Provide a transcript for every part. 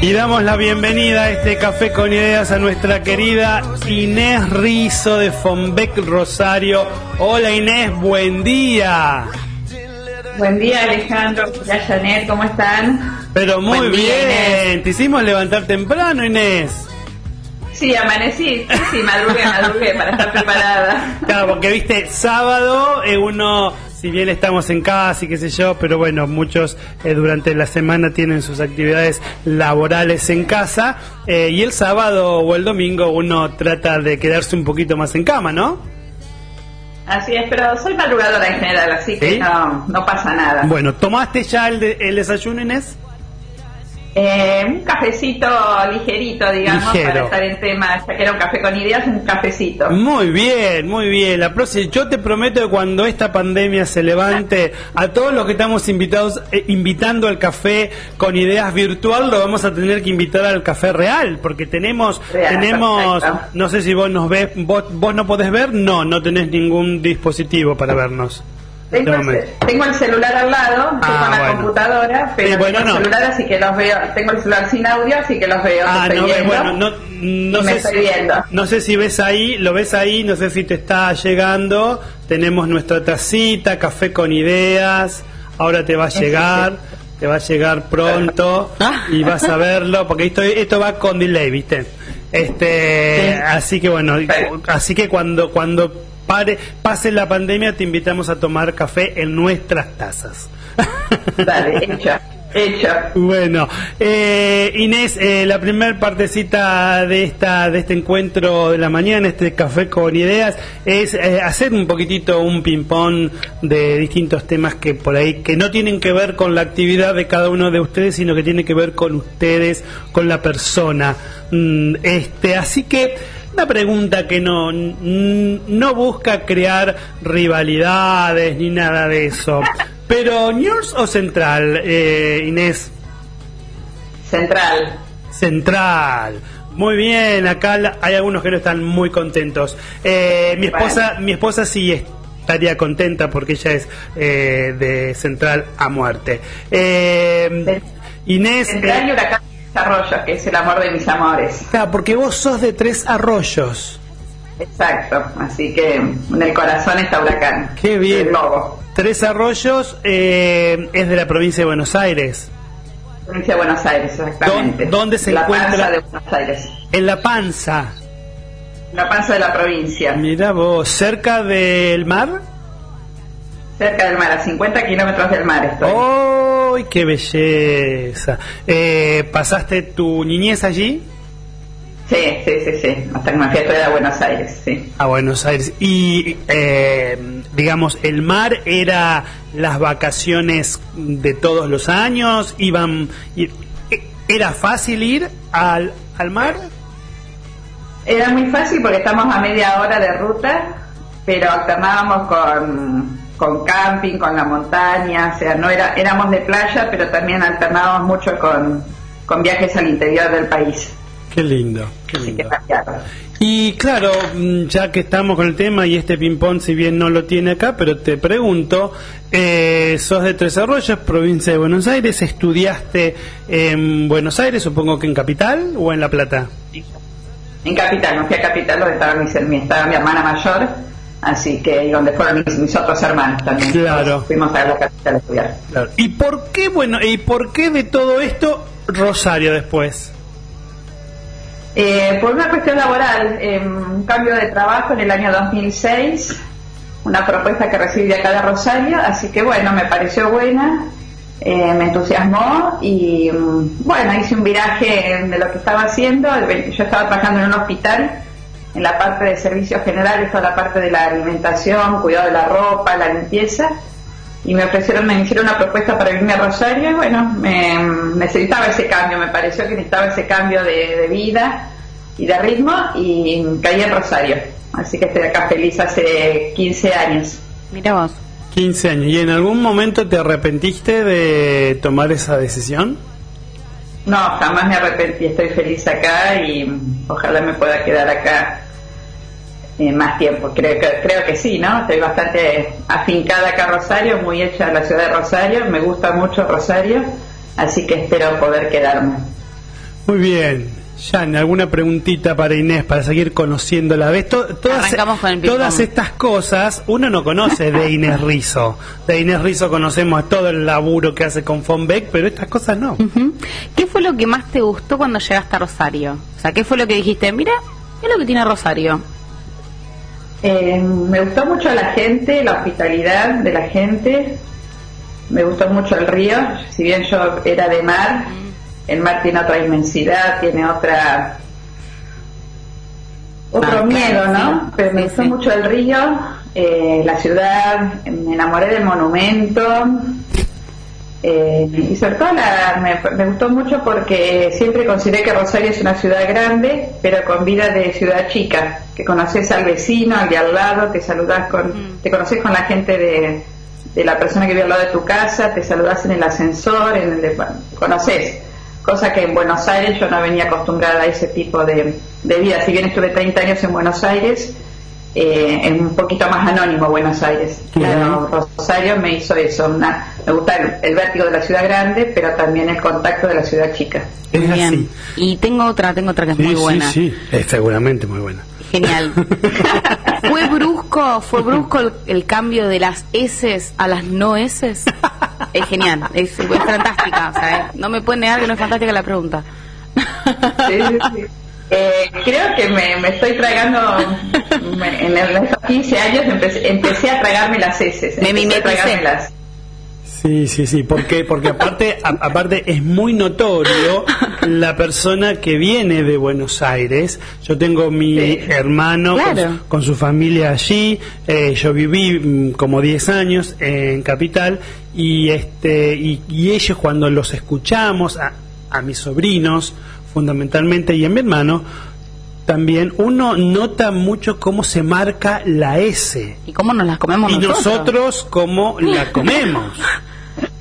Y damos la bienvenida a este café con ideas a nuestra querida Inés Rizo de Fonbec Rosario. Hola Inés, buen día. Buen día Alejandro, ya Janet, ¿cómo están? Pero muy Buen bien, te hicimos levantar temprano Inés. Sí, amanecí, sí, sí, madrugué, madrugué para estar preparada. Claro, porque viste, sábado eh, uno, si bien estamos en casa y qué sé yo, pero bueno, muchos eh, durante la semana tienen sus actividades laborales en casa eh, y el sábado o el domingo uno trata de quedarse un poquito más en cama, ¿no? Así es, pero soy madrugadora en general, así que no, no pasa nada. Bueno, ¿tomaste ya el, de- el desayuno, Inés? Eh, un cafecito ligerito, digamos, Ligero. para estar en tema, ya que era un café con ideas, un cafecito. Muy bien, muy bien. La próxima, yo te prometo que cuando esta pandemia se levante, a todos los que estamos invitados, eh, invitando al café con ideas virtual, lo vamos a tener que invitar al café real, porque tenemos, Real, tenemos, perfecto. no sé si vos nos ves, vos, vos no podés ver, no, no tenés ningún dispositivo para vernos. En Tengo este el, tengo el celular al lado, Ah, con la bueno. computadora, pero Sí, bueno, tengo no. el celular así que los veo, tengo el celular sin audio, así que los veo, Ah, no, viendo. bueno, no, no sé, estoy si, viendo. no sé si ves ahí, lo ves ahí, no sé si te está llegando. Tenemos nuestra tacita, café con ideas. Ahora te va a llegar, te va a llegar pronto y vas a verlo, porque esto, esto va con delay, ¿viste? Este, Sí. así que bueno, Sí. así que cuando cuando pare, pase la pandemia te invitamos a tomar café en nuestras tazas. Dale, hecho, hecho. Bueno, eh, Inés, eh, la primera partecita de esta de este encuentro de la mañana, este café con ideas, es eh, hacer un poquitito un ping-pong de distintos temas que por ahí que no tienen que ver con la actividad de cada uno de ustedes, sino que tiene que ver con ustedes, con la persona. Mm, este, así que una pregunta que no, no busca crear rivalidades ni nada de eso. Pero, ¿News o Central, eh, Inés? Central. Central. Muy bien, acá hay algunos que no están muy contentos. Eh, mi esposa, mi esposa sí estaría contenta porque ella es eh, de Central a muerte. Eh, Inés, Central y Huracán Desarrollo, que es el amor de mis amores. claro, porque vos sos de Tres Arroyos. Exacto, así que en el corazón está Huracán. Qué bien. El lobo. Tres Arroyos eh, es de la provincia de Buenos Aires. Provincia de Buenos Aires, exactamente. ¿Dó- dónde se la encuentra? panza de Buenos Aires. En La Panza. La panza de la provincia. Mira vos, cerca del mar. Cerca del mar, a 50 kilómetros del mar estoy. ¡Ay, qué belleza! Eh, ¿Pasaste tu niñez allí? Sí, sí, sí, sí. Hasta que me fui a Buenos Aires, sí. A Buenos Aires. Y, eh, digamos, el mar era las vacaciones de todos los años. Iban. y- ¿Era fácil ir al, al mar? Era muy fácil porque estamos a media hora de ruta, pero alternábamos con, con camping, con la montaña, o sea, no era, éramos de playa, pero también alternábamos mucho con, con viajes al interior del país. Qué lindo, qué Así que lindo. Y claro, mm, ya que estamos con el tema y este ping-pong, si bien no lo tiene acá, pero te pregunto, eh, sos de Tres Arroyos, provincia de Buenos Aires, ¿estudiaste en Buenos Aires, supongo que en Capital o en La Plata? En Capital, me fui a Capital donde estaba mi, mi, estaba mi hermana mayor, así que y donde fueron mis, mis otros hermanos también. Claro. Fuimos a la capital a estudiar. Claro. ¿Y por qué, bueno, y por qué de todo esto Rosario después? Eh, por una cuestión laboral, eh, un cambio de trabajo en el año 2006, una propuesta que recibí acá de Rosario, así que bueno, me pareció buena, eh, me entusiasmó y mm, bueno, hice un viraje de lo que estaba haciendo. Yo estaba trabajando en un hospital, en la parte de servicios generales, toda la parte de la alimentación, cuidado de la ropa, la limpieza. y me ofrecieron, me hicieron una propuesta para irme a Rosario y bueno, me, necesitaba ese cambio, me pareció que necesitaba ese cambio de, vida y de ritmo y caí en Rosario. Así que estoy acá feliz hace 15 años. Mira vos. 15 años. ¿Y en algún momento te arrepentiste de tomar esa decisión? No, jamás me arrepentí. Estoy feliz acá y ojalá me pueda quedar acá eh, más tiempo. Creo que, creo que sí, ¿no? Estoy bastante afincada acá a Rosario, muy hecha en la ciudad de Rosario. Me gusta mucho Rosario, así que espero poder quedarme. Muy bien. Jan, ¿alguna preguntita para Inés para seguir conociéndola? ¿Ves? todas, todas estas cosas uno no conoce de Inés Rizo. De Inés Rizo conocemos todo el laburo que hace con Fonbeck, pero estas cosas no. ¿Qué fue lo que más te gustó cuando llegaste a Rosario? O sea, ¿qué fue lo que dijiste? Mira, ¿qué es lo que tiene Rosario? Eh, me gustó mucho la gente, la hospitalidad de la gente. Me gustó mucho el río, si bien yo era de mar el mar tiene otra inmensidad, tiene otra otro ah, miedo, ¿no? Pero me gustó mucho el río, eh, la ciudad, me enamoré del monumento eh, y sobre todo me, gustó mucho porque siempre consideré que Rosario es una ciudad grande, pero con vida de ciudad chica, que conoces al vecino, al de al lado, te saludas con, mm. te conoces con la gente de, de la persona que vive al lado de tu casa, te saludas en el ascensor, en el de, conoces cosa que en Buenos Aires yo no venía acostumbrada a ese tipo de, vida. Si bien estuve 30 años en Buenos Aires, eh, es un poquito más anónimo Buenos Aires. Rosario me hizo eso, me gusta el, vértigo de la ciudad grande, pero también el contacto de la ciudad chica. Bien. Y tengo otra, tengo otra que es muy buena. Sí, sí, es seguramente muy buena. Genial. ¿Fue brusco, fue brusco el, cambio de las S a las no S? Es genial, es, fantástica. O sea, no me pueden negar que no es fantástica la pregunta. Eh, creo que me, estoy tragando, en estos 15 años empecé, a tragarme las S. Me mimeticé. Sí, sí, sí, porque porque aparte aparte es muy notorio la persona que viene de Buenos Aires. Yo tengo mi hermano con, su familia allí. Eh, yo viví mm, como 10 años en Capital y este y, ellos cuando los escuchamos a, a mis sobrinos fundamentalmente y a mi hermano también uno nota mucho cómo se marca la S. ¿Y cómo nos la comemos y nosotros cómo la comemos.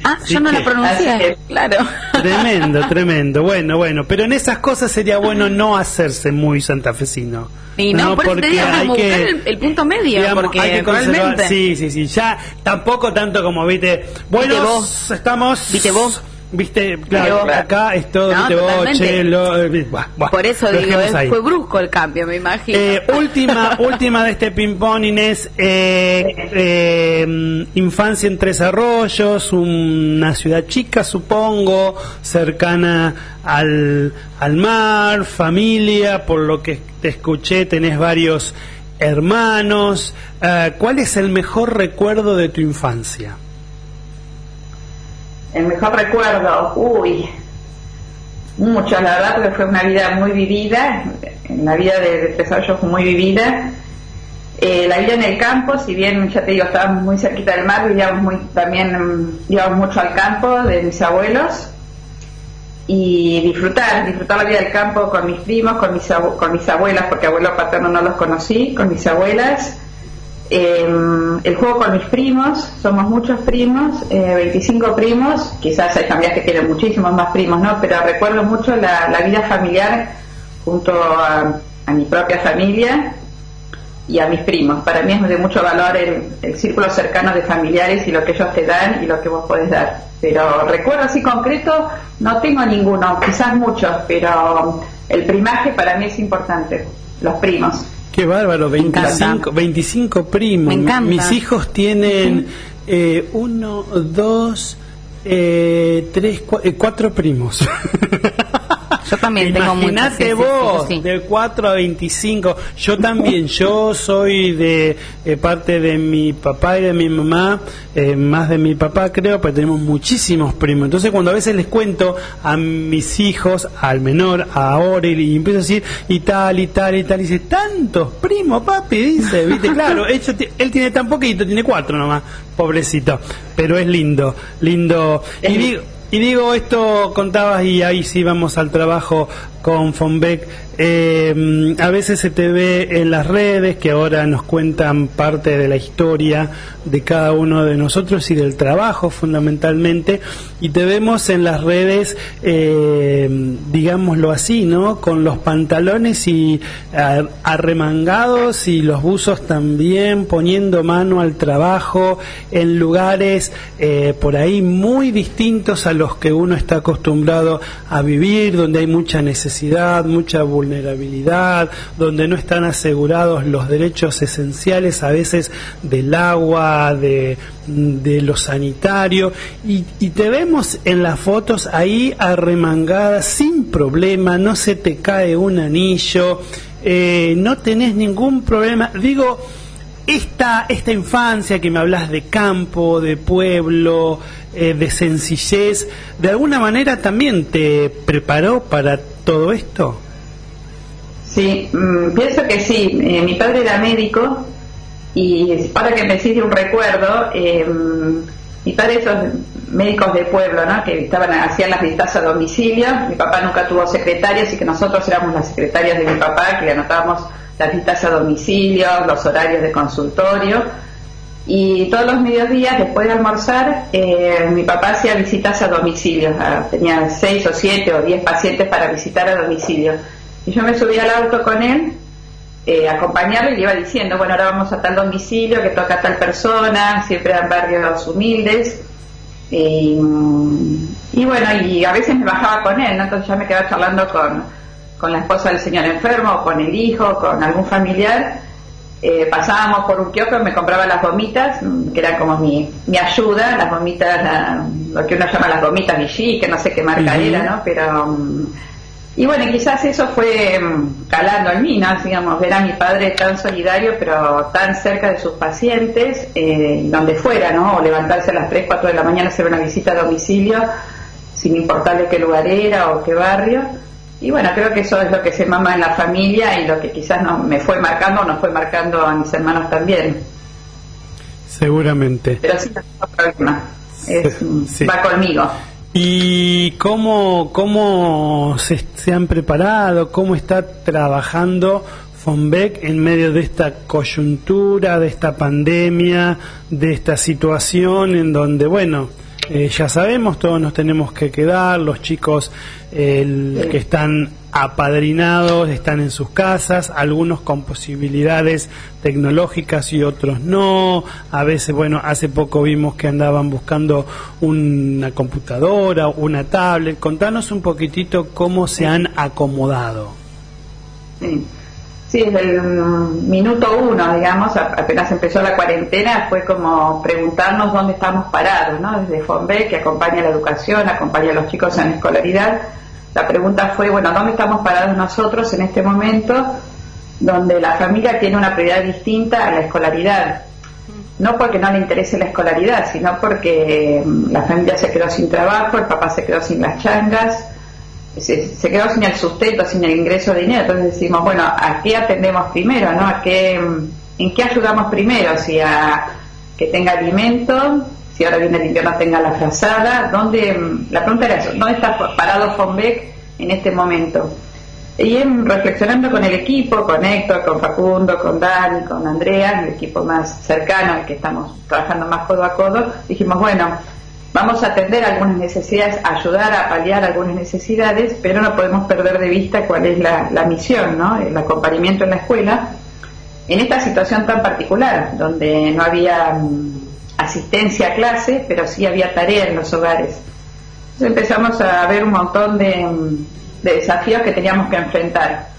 Ah, yo no la pronuncié, claro. Tremendo, tremendo. Bueno, bueno, pero en esas cosas sería bueno no hacerse muy santafesino. Y no, porque hay que, el, punto medio, porque hay que realmente... Sí, sí, sí, ya tampoco tanto como, viste, bueno, estamos... Viste vos Viste, claro, acá es todo, no, eh, Por eso digo, fue brusco el cambio, me imagino. Eh, última, última de este ping-pong, Inés. Eh, infancia en Tres Arroyos, una ciudad chica, supongo, cercana al, al mar, familia, por lo que te escuché, tenés varios hermanos. ¿Cuál es el mejor recuerdo de tu infancia? El mejor recuerdo, uy, mucho, la verdad, porque fue una vida muy vivida, la vida de, Tres fue muy vivida. Eh, la vida en el campo, si bien ya te digo, estábamos muy cerquita del mar, vivíamos muy, también íbamos mucho al campo de mis abuelos y disfrutar, disfrutar la vida del campo con mis primos, con mis, con mis abuelas, porque abuelos paternos no los conocí, con mis abuelas Em, el juego con mis primos, somos muchos primos, 25 eh, primos, quizás hay familias que tienen muchísimos más primos, ¿no? Pero recuerdo mucho la, vida familiar junto a, mi propia familia y a mis primos. Para mí es de mucho valor el, círculo cercano de familiares y lo que ellos te dan y lo que vos podés dar. Pero recuerdo así concreto, no tengo ninguno, quizás muchos, pero el primaje para mí es importante, los primos. Qué bárbaro, 25, 25 primos. Mis hijos tienen eh, uno, dos, eh, tres, eh, cuatro primos. Yo también tengo. Imagínate sí, sí, vos, sí, sí. de 4 a 25. Yo también, yo soy de eh, parte de mi papá y de mi mamá, eh, más de mi papá creo, pero tenemos muchísimos primos. Entonces cuando a veces les cuento a mis hijos, al menor, a Orel, y empiezo a decir, y tal, y tal, y tal, y dice, tantos primos, papi, dice, viste, claro, él, él tiene tan poquito, tiene cuatro nomás, pobrecito, pero es lindo, lindo. Y digo, y digo, esto contabas y ahí sí vamos al trabajo con Fonbeck. Eh, a veces se te ve en las redes que ahora nos cuentan parte de la historia de cada uno de nosotros y del trabajo fundamentalmente. Y te vemos en las redes, eh, digámoslo así, ¿no? Con los pantalones y arremangados y los buzos también, poniendo mano al trabajo en lugares eh, por ahí muy distintos a los que uno está acostumbrado a vivir, donde hay mucha necesidad, mucha vulnerabilidad, donde no están asegurados los derechos esenciales a veces del agua, de, de lo sanitario, y, y te vemos en las fotos ahí arremangada sin problema, no se te cae un anillo, eh, no tenés ningún problema. Digo, esta, esta infancia que me hablas de campo, de pueblo, eh, de sencillez, ¿de alguna manera también te preparó para todo esto? Sí, mm, pienso que sí. Eh, mi padre era médico y para que me de un recuerdo, eh, mi padre esos médicos de pueblo, ¿no? Que estaban hacían las visitas a domicilio. Mi papá nunca tuvo secretaria, así que nosotros éramos las secretarias de mi papá que anotábamos las visitas a domicilio, los horarios de consultorio. Y todos los mediodías, después de almorzar, eh, mi papá hacía visitas a domicilio. Ah, Tenía seis o siete o diez pacientes para visitar a domicilio. Y yo me subía al auto con él, eh, acompañarlo y le iba diciendo, bueno, ahora vamos a tal domicilio que toca a tal persona, siempre eran barrios humildes. Y, y bueno, y a veces me bajaba con él, ¿no? entonces ya me quedaba charlando con, con la esposa del señor enfermo, o con el hijo, con algún familiar. Eh, pasábamos por un kiosco y me compraba las gomitas, mm, que eran como mi, mi ayuda, las gomitas, la- lo que uno llama las gomitas Vichy, que no sé qué marca era, ¿no? Pero, mm, y bueno, quizás eso fue mm, calando en mí, ¿no? Digamos, ver a mi padre tan solidario, pero tan cerca de sus pacientes, eh, donde fuera, ¿no? O levantarse a las 3, 4 de la mañana, hacer una visita a domicilio, sin importarle qué lugar era o qué barrio. Y bueno, creo que eso es lo que se mama en la familia y lo que quizás no, me fue marcando o nos fue marcando a mis hermanos también. Seguramente. Pero sí, no problema. Es, Sí. Va conmigo. ¿Y cómo, cómo se, se han preparado? ¿Cómo está trabajando Fonbeck en medio de esta coyuntura, de esta pandemia, de esta situación en donde, bueno, eh, ya sabemos, todos nos tenemos que quedar, los chicos eh, que están apadrinados están en sus casas, algunos con posibilidades tecnológicas y otros no. A veces, bueno, hace poco vimos que andaban buscando una computadora, una tablet. Contanos un poquitito cómo se han acomodado. Sí, sí desde el mm, minuto uno, digamos, apenas empezó la cuarentena, fue como preguntarnos dónde estamos parados, ¿no? Desde FONBE, que acompaña la educación, acompaña a los chicos en la escolaridad. La pregunta fue, bueno, ¿dónde estamos parados nosotros en este momento donde la familia tiene una prioridad distinta a la escolaridad? No porque no le interese la escolaridad, sino porque mm, la familia se quedó sin trabajo, el papá se quedó sin las changas, se, quedó sin el sustento, sin el ingreso de dinero. Entonces decimos, bueno, ¿a qué atendemos primero? ¿no? ¿A qué, ¿En qué ayudamos primero? Si a que tenga alimento, si ahora viene el invierno tenga la frazada, ¿dónde, la pregunta era eso, ¿dónde está parado Fonbeck en este momento? Y en- reflexionando con el equipo, con Héctor, con Facundo, con Dani, con Andrea, el equipo más cercano, el que estamos trabajando más codo a codo, dijimos, bueno, vamos a atender algunas necesidades, ayudar a paliar algunas necesidades, pero no podemos perder de vista cuál es la, misión, ¿no? El acompañamiento en la escuela, en esta situación tan particular, donde no había mm, asistencia a clase, pero sí había tarea en los hogares. Entonces empezamos a ver un montón mm, de desafíos que teníamos que enfrentar.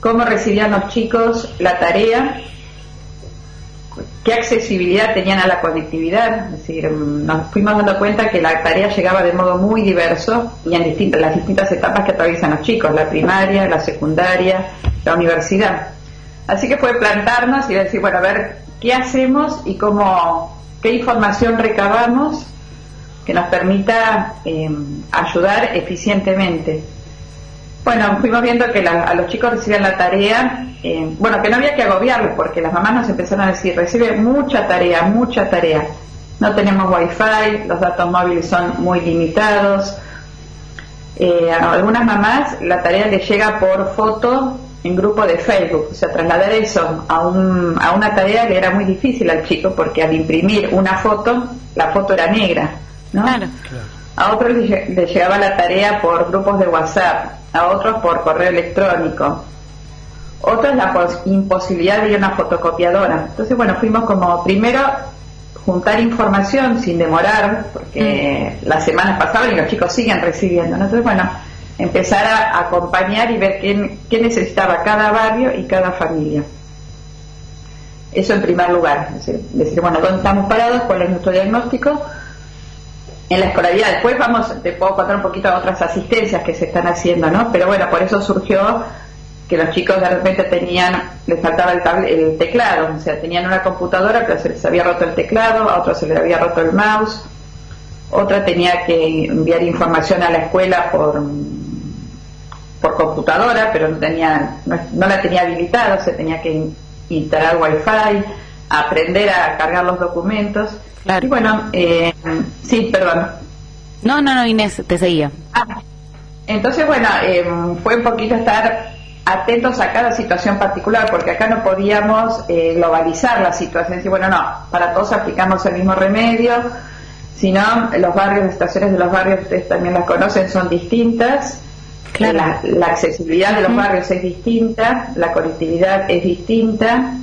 Cómo recibían los chicos la tarea, qué accesibilidad tenían a la conectividad. Es decir, nos fuimos dando cuenta que la tarea llegaba de modo muy diverso y en distintas, las distintas etapas que atraviesan los chicos, la primaria, la secundaria, la universidad. Así que fue plantarnos y decir, bueno, a ver, ¿qué hacemos y cómo, qué información recabamos que nos permita em, ayudar eficientemente? Bueno, fuimos viendo que a los chicos recibían la tarea, eh, bueno, que no había que agobiarlos porque las mamás nos empezaron a decir, recibe mucha tarea, mucha tarea. No tenemos wifi, los datos móviles son muy limitados. Eh, a algunas mamás la tarea les llega por foto en grupo de Facebook. O sea, trasladar eso a, un, a una tarea le era muy difícil al chico porque al imprimir una foto, la foto era negra. ¿No? Claro. A otros les llegaba la tarea por grupos de WhatsApp a otros por correo electrónico. Otros la imposibilidad de ir a una fotocopiadora. Entonces, bueno, fuimos como primero juntar información sin demorar, porque mm. las semanas pasaban y los chicos siguen recibiendo. Entonces, bueno, empezar a acompañar y ver qué, qué necesitaba cada barrio y cada familia. Eso en primer lugar, decir, decir, bueno, ¿dónde estamos parados? ¿Cuál es nuestro diagnóstico? En la escolaridad. Después vamos, te puedo contar un poquito de otras asistencias que se están haciendo, ¿no? Pero bueno, por eso surgió que los chicos de repente tenían, les faltaba el, el teclado, o sea, tenían una computadora, pero se les había roto el teclado, a otros se les había roto el mouse, otra tenía que enviar información a la escuela por por computadora, pero no tenía, no, la tenía habilitada, se tenía que instalar wifi, aprender a cargar los documentos. Y bueno, eh, sí, perdón. No, no, no, Inés, te seguía. Ah, entonces, bueno, eh, fue un poquito estar atentos a cada situación particular, porque acá no podíamos eh, globalizar la situación. Y bueno, no, para todos aplicamos el mismo remedio, sino los barrios, las estaciones de los barrios, ustedes también las conocen, son distintas. Claro. La, accesibilidad de los barrios es distinta, la conectividad es distinta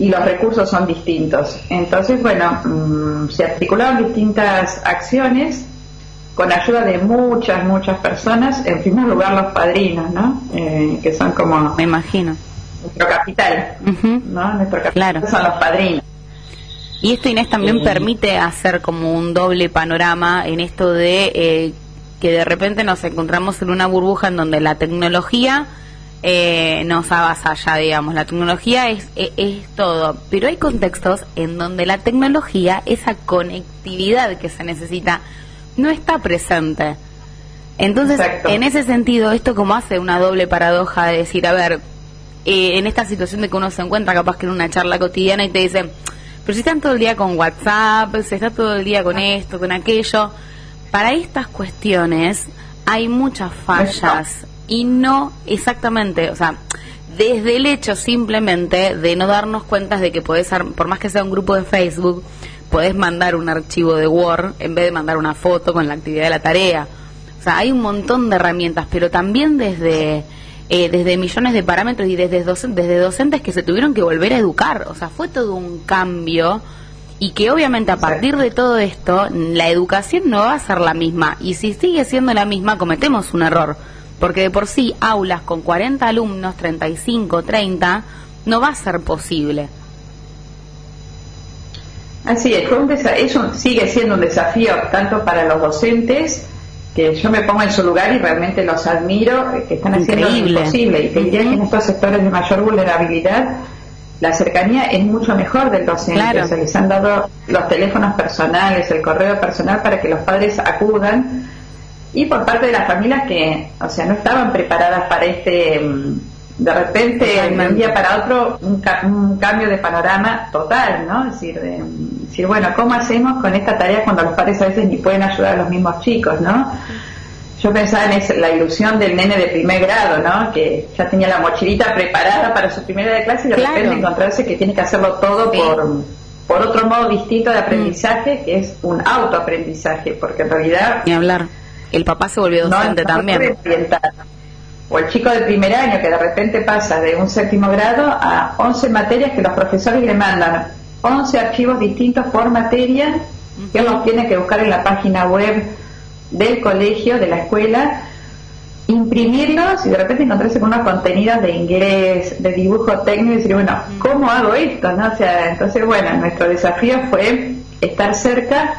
y los recursos son distintos. Entonces, bueno, mm, se articularon distintas acciones con ayuda de muchas, muchas personas, en primer lugar los padrinos, ¿no? Eh, que son como... Me imagino. Nuestro capital, ¿no? Nuestro capital son los padrinos. Y esto, Inés, también permite hacer como un doble panorama en esto de eh, que de repente nos encontramos en una burbuja en donde la tecnología eh, nos avasalla, digamos. La tecnología es, es, todo, pero hay contextos en donde la tecnología, esa conectividad que se necesita, no está presente. Entonces, en ese sentido, esto como hace una doble paradoja de decir, a ver, eh, en esta situación de que uno se encuentra capaz que en una charla cotidiana y te dicen, pero si están todo el día con WhatsApp, si está todo el día con esto, con aquello, para estas cuestiones hay muchas fallas y no exactamente, o sea, desde el hecho simplemente de no darnos cuenta de que podés, por más que sea un grupo de Facebook, podés mandar un archivo de Word en vez de mandar una foto con la actividad de la tarea. O sea, hay un montón de herramientas, pero también desde, eh, desde millones de parámetros y desde, desde docentes que se tuvieron que volver a educar. O sea, fue todo un cambio y que obviamente a partir de todo esto la educación no va a ser la misma y si sigue siendo la misma cometemos un error porque de por sí aulas con 40 alumnos, 35, 30, no va a ser posible. Así es, eso sigue siendo un desafío tanto para los docentes, que yo me pongo en su lugar y realmente los admiro, eh, que están haciendo lo imposible. Y te diría que en estos sectores de mayor vulnerabilidad, la cercanía es mucho mejor del docente. Se les han dado los teléfonos personales, el correo personal para que los padres acudan y por parte de las familias que, o sea, no estaban preparadas para este, mm, de repente, de un día para otro, un, cambio de panorama total, ¿no? Es decir, mm, decir, bueno, ¿cómo hacemos con esta tarea cuando los padres a veces ni pueden ayudar a los mismos chicos, ¿no? Yo pensaba en la ilusión del nene de primer grado, ¿no? Que ya tenía la mochilita preparada para su primera de clase y de repente encontrarse que tiene que hacerlo todo por, por otro modo distinto de aprendizaje, que es un autoaprendizaje, porque en realidad... Ni hablar el papá se volvió docente también. O el chico del primer año que de repente pasa de un séptimo grado a 11 materias que los profesores le mandan 11 archivos distintos por materia que él los tiene que buscar en la página web del colegio, de la escuela. imprimirlos y de repente encontrarse con unos contenidos de inglés, de dibujo técnico y decir, bueno, ¿cómo hago esto? ¿no? O sea, entonces, bueno, nuestro desafío fue estar cerca,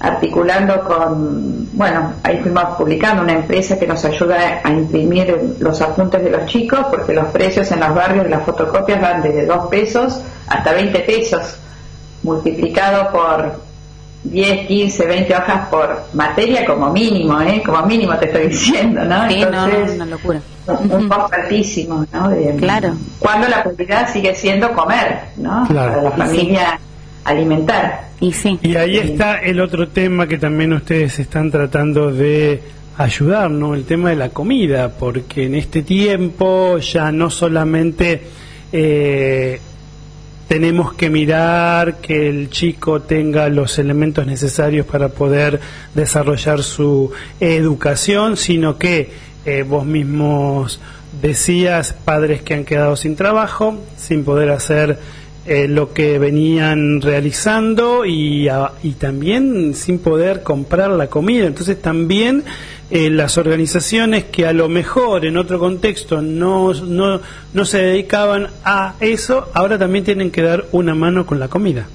articulando con, bueno, ahí fuimos publicando una empresa que nos ayuda a imprimir los apuntes de los chicos, porque los precios en los barrios de las fotocopias van desde 2 pesos hasta 20 pesos, multiplicado por 10, 15, 20 hojas por materia como mínimo, ¿eh? Como mínimo te estoy diciendo, ¿no? Sí, Entonces, no, una locura. Un costo altísimo, ¿no? claro. Cuando la prioridad sigue siendo comer, ¿no? Claro. Para la familia alimentar. Y sí. Y ahí está el otro tema que también ustedes están tratando de ayudar, ¿no? El tema de la comida, porque en este tiempo ya no solamente eh, tenemos que mirar que el chico tenga los elementos necesarios para poder desarrollar su educación, sino que eh, vos mismos decías padres que han quedado sin trabajo, sin poder hacer eh, lo que venían realizando y, y también sin poder comprar la comida. Entonces también eh, las organizaciones que a lo mejor en otro contexto no, no, no se dedicaban a eso, ahora también tienen que dar una mano con la comida.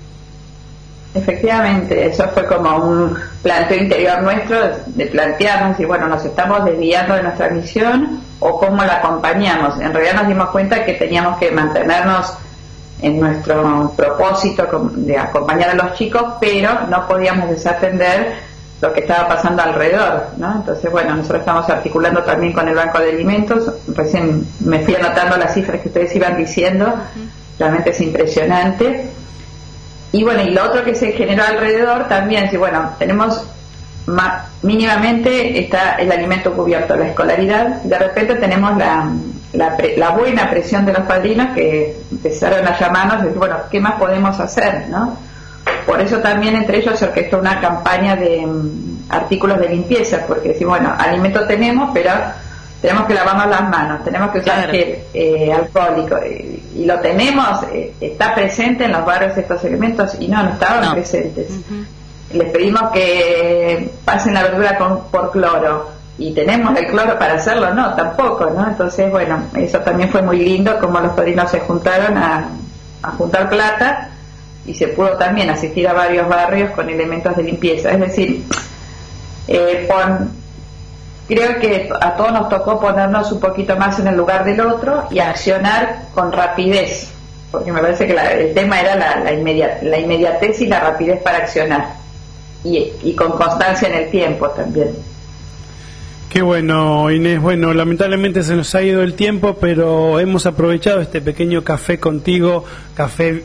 Efectivamente, eso fue como un planteo interior nuestro de plantearnos y bueno, nos estamos desviando de nuestra misión o cómo la acompañamos. En realidad nos dimos cuenta que teníamos que mantenernos en nuestro propósito de acompañar a los chicos, pero no podíamos desatender lo que estaba pasando alrededor, ¿no? Entonces, bueno, nosotros estamos articulando también con el Banco de Alimentos, recién me fui anotando las cifras que ustedes iban diciendo, realmente es impresionante. Y bueno, y lo otro que se generó alrededor también, si bueno, tenemos mínimamente está el alimento cubierto, la escolaridad, de repente tenemos la, la, buena presión de los padrinos que empezaron a llamarnos y decir, bueno, ¿qué más podemos hacer? ¿no? Por eso también entre ellos se orquestó una campaña de mm, artículos de limpieza, porque si bueno, alimento tenemos, pero tenemos que lavarnos las manos, tenemos que usar gel eh, alcohólico, eh, y lo tenemos, eh, está presente en los barrios estos elementos, y no, no estaban presentes. Les pedimos que pasen la verdura con, por cloro, y tenemos el cloro para hacerlo, no, tampoco, ¿no? Entonces, bueno, eso también fue muy lindo, como los padrinos se juntaron a, a juntar plata y se pudo también asistir a varios barrios con elementos de limpieza. Es decir, eh, creo que a todos nos tocó ponernos un poquito más en el lugar del otro y accionar con rapidez, porque me parece que el tema era la, la, la, inmediatez y la rapidez para accionar, y, y con constancia en el tiempo también. Qué bueno, Inés. Bueno, lamentablemente se nos ha ido el tiempo, pero hemos aprovechado este pequeño café contigo, café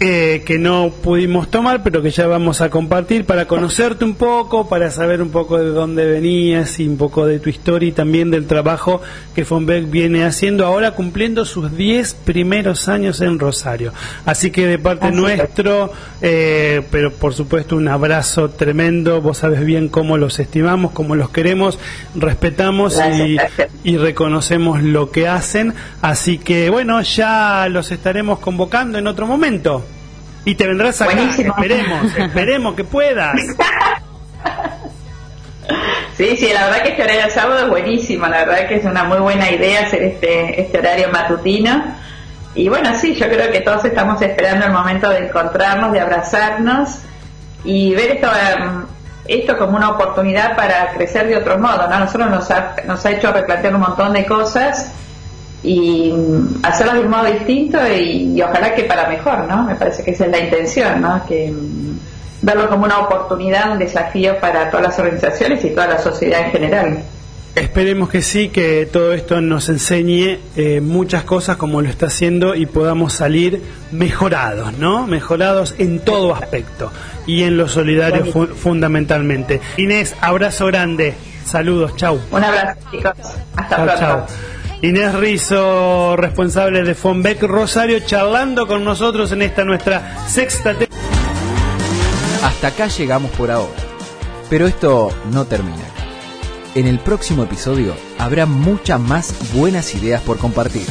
eh, que no pudimos tomar, pero que ya vamos a compartir para conocerte un poco, para saber un poco de dónde venías y un poco de tu historia y también del trabajo que Fonbeck viene haciendo ahora cumpliendo sus 10 primeros años en Rosario. Así que de parte nuestro, eh, pero por supuesto un abrazo tremendo, vos sabes bien cómo los estimamos, cómo los queremos, respetamos y, y reconocemos lo que hacen. Así que bueno, ya los estaremos convocando en otro momento. Y te vendrás acá. Esperemos, esperemos que puedas. Sí, sí, la verdad que este horario sábado es buenísimo, la verdad que es una muy buena idea hacer este, este horario matutino. Y bueno, sí, yo creo que todos estamos esperando el momento de encontrarnos, de abrazarnos y ver esto, em, esto como una oportunidad para crecer de otro modo. ¿no? Nosotros nos ha, nos ha hecho replantear un montón de cosas y hacerlo de un modo distinto y, ojalá que para mejor, ¿no? Me parece que esa es la intención, ¿no? Que mm, verlo como una oportunidad, un desafío para todas las organizaciones y toda la sociedad en general. Esperemos que sí, que todo esto nos enseñe eh, muchas cosas como lo está haciendo y podamos salir mejorados, ¿no? Mejorados en todo aspecto y en lo solidario fundamentalmente. Inés, abrazo grande. Saludos, chau. Un abrazo, chicos. Hasta pronto. Inés Rizo, responsable de Fonbec Rosario, charlando con nosotros en esta nuestra sexta. Hasta acá llegamos por ahora. Pero esto no termina. En el próximo episodio habrá muchas más buenas ideas por compartir.